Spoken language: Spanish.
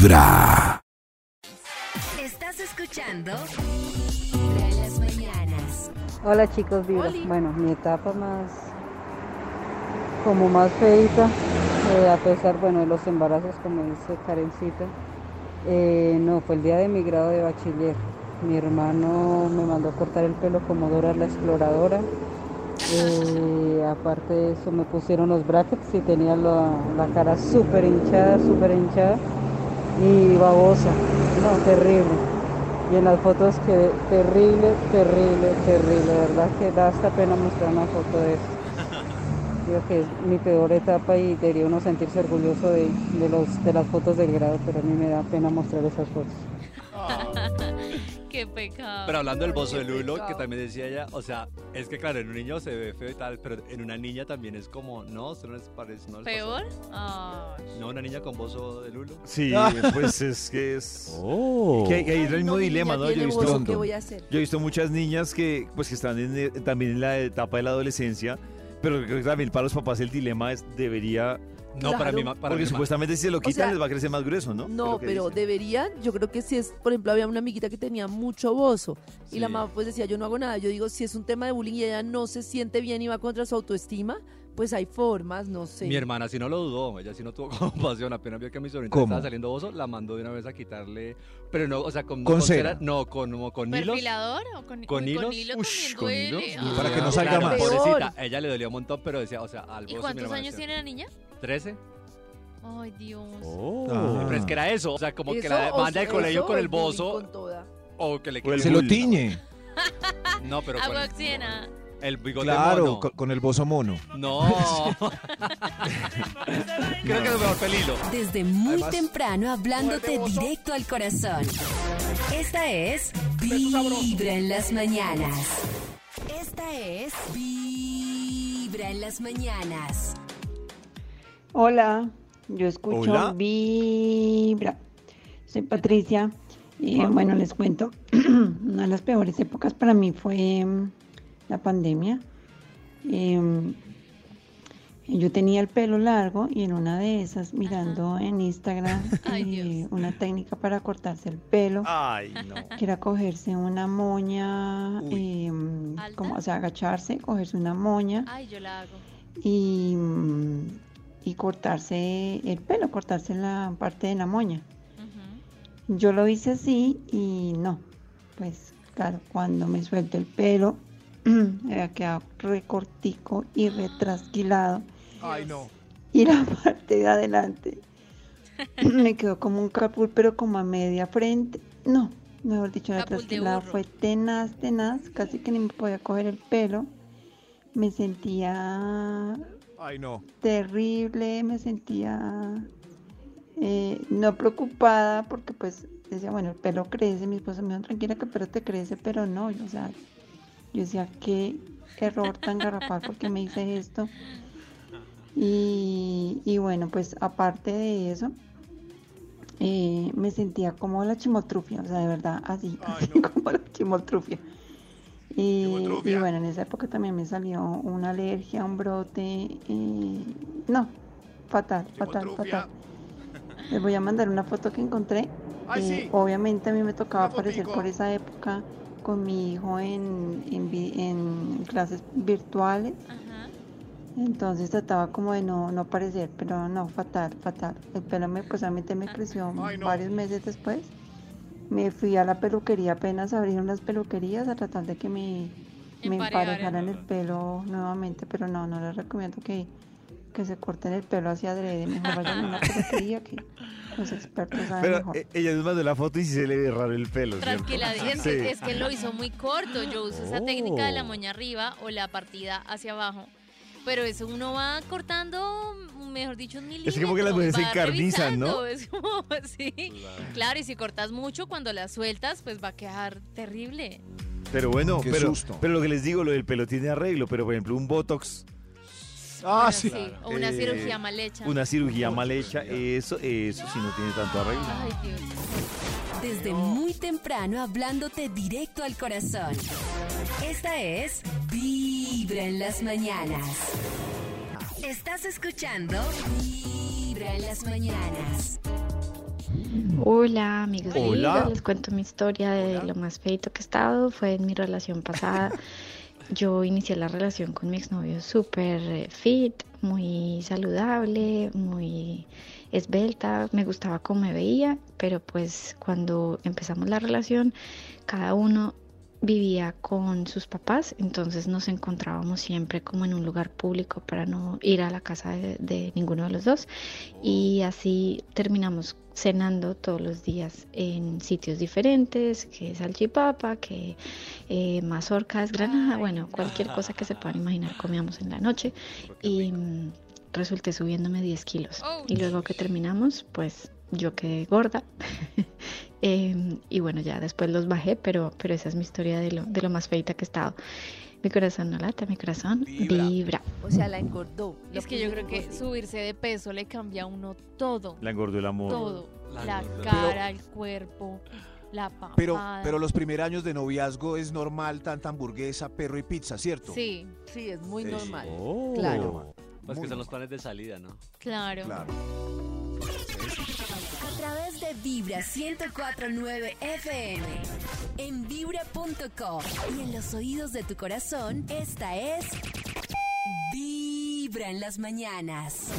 Vibra. Estás escuchando Vibra en las mañanas. Hola chicos, Vibra. Bueno, mi etapa más, como más feita, eh, a pesar, bueno, de los embarazos, como dice Karencita, eh, no, fue el día de mi grado de bachiller. Mi hermano me mandó a cortar el pelo como Dora la exploradora. Eh, aparte de eso me pusieron los brackets y tenía la, la cara súper hinchada, súper hinchada y babosa. No, terrible. Y en las fotos que terrible, terrible, terrible. De verdad que da hasta pena mostrar una foto de eso. Digo que es mi peor etapa y debería uno sentirse orgulloso de, de los, de las fotos del grado, pero a mí me da pena mostrar esas fotos. Qué pecado. Pero hablando del bozo de Lulo, que también decía ella, o sea, es que claro, en un niño se ve feo y tal, pero en una niña también es como, no, eso no les parece, no les? ¿Peor? Ay. No, una niña con bozo de Lulo. Sí, pues es que es... Oh. Que, que hay el mismo mi dilema, ¿no? Yo he visto, bozo, ¿Qué voy a hacer? yo he visto muchas niñas que, pues, que están en, eh, también en la etapa de la adolescencia, pero creo que también para los papás el dilema es, debería... No, para mí, para porque supuestamente si se lo quitan sea, les va a crecer más grueso, ¿no? No, pero dicen. deberían, yo creo que si es, por ejemplo, había una amiguita que tenía mucho bozo y la mamá pues decía, yo no hago nada, yo digo, si es un tema de bullying y ella no se siente bien y va contra su autoestima, pues hay formas, no sé. Mi hermana sí no lo dudó, ella sí no tuvo compasión, apenas vio que mi sobrina ¿Cómo? estaba saliendo bozo, la mandó de una vez a quitarle, pero no, o sea, con, no ¿Con con cera? no, con, como con hilos. ¿Perfilador o con, ¿Con hilos? Con hilo Ush, ¿con hilos? Ay. Para que no salga Claro, más. Pobrecita, ella le dolió un montón, pero decía, o sea, al ¿Y cuántos años decía, tiene la niña? ¿13? Ay, Dios. Oh. Pero es que era eso, o sea, como que la manda al sea, colegio con el bozo con toda. o que le Se lo tiñe. No, pero con Agua el, oxigena. El bigote Claro, mono. con, con el bozo mono. No. Creo que es mejor pelilo. Desde muy Además, temprano hablándote directo al corazón. Esta es Vibra en las mañanas. Esta es Vibra en las mañanas. Hola, yo escucho Hola. Vibra. Soy Patricia. Y bueno, les cuento. Una de las peores épocas para mí fue mm, la pandemia. Em, yo tenía el pelo largo y en una de esas, mirando en Instagram Ay, eh, una técnica para cortarse el pelo, Ay, no. que era cogerse una moña, em, como, o sea, agacharse, cogerse una moña Ay, yo la hago. y, mm, y cortarse el pelo, cortarse la parte de la moña. Yo lo hice así y no, pues claro, cuando me suelto el pelo, había quedado recortico y retrasquilado Ay, no. y la parte de adelante me quedó como un capul, pero como a media frente. No, mejor dicho, la trasquilada fue tenaz, tenaz, casi que ni me podía coger el pelo. Me sentía Ay, no. terrible, me sentía eh, no preocupada porque pues decía, bueno, el pelo crece, mi esposa me dijo, tranquila que el pelo te crece, pero no, o sea, yo decía, qué error tan garrafal porque me hice esto. Y, y bueno, pues aparte de eso, eh, me sentía como la chimotrufia, o sea, de verdad, así, así como la chimotrufia. Y, y bueno, en esa época también me salió una alergia, un brote. y no, fatal, fatal, fatal. Les voy a mandar una foto que encontré. Ay, Eh, sí. Obviamente a mí me tocaba aparecer por esa época con mi hijo en, en, vi- en clases virtuales. Ajá. Entonces trataba como de no, no aparecer, pero no, fatal, fatal. El pelo me, pues obviamente me creció Ay, no. varios meses después. Me fui a la peluquería, apenas abrieron las peluquerías a tratar de que me, me Emparejaran. emparejaran el pelo nuevamente, pero no, no les recomiendo que, que se corten el pelo hacia adrede. Mejor vayan a una peluquería que los expertos saben Pero mejor. eh, ella nos mandó la foto y sí se le ve raro el pelo, ¿cierto? Tranquila, es, Sí. que, es que lo hizo muy corto. Yo uso esa técnica de la Oh. moña arriba o la partida hacia abajo. Pero eso uno va cortando, mejor dicho, un milímetro. Es como que las mujeres se encarnizan, ¿no? Es como, sí. Claro, y si cortas mucho, cuando la sueltas, pues va a quedar terrible. Pero bueno, Qué pero, susto. pero lo que les digo, lo del pelo tiene arreglo, pero por ejemplo un Botox, Ah, Bueno, sí. O una Eh, cirugía mal hecha. una cirugía mal hecha, eso, eso sí no tiene tanto arreglo. Ay, Dios. Desde muy temprano hablándote directo al corazón. Esta es Vibra en las mañanas. Estás escuchando Vibra en las mañanas. Hola, amigos. Hola. Les cuento mi historia de lo más feito que he estado. Fue en mi relación pasada. Yo inicié la relación con mi exnovio súper eh, fit, muy saludable, muy esbelta. Me gustaba cómo me veía, pero pues cuando empezamos la relación, cada uno vivía con sus papás, entonces nos encontrábamos siempre como en un lugar público para no ir a la casa de, de ninguno de los dos. Y así terminamos cenando todos los días en sitios diferentes, que salchipapa, que eh, mazorcas, granada, bueno, cualquier cosa que se puedan imaginar comíamos en la noche. Y mm, resulté subiéndome 10 kilos. Oh, y luego que terminamos pues yo quedé gorda Em, y bueno ya después los bajé pero pero esa es mi historia de lo, de lo más feita que he estado mi corazón no lata mi corazón Vibra. vibra O sea, la engordó. Es que yo creo que subirse de peso le cambia a uno todo. La engordó el amor. Todo. La La cara, el cuerpo, la papada. Pero, pero los primeros años de noviazgo es normal tanta hamburguesa, perro y pizza, ¿cierto? Sí, Sí, es muy Sí. normal. Oh. Claro. Pues Muy que son los planes de salida, ¿no? claro. Claro. De Vibra 1049 FM. En vibra.com. Y en los oídos de tu corazón, esta es. Vibra en las mañanas.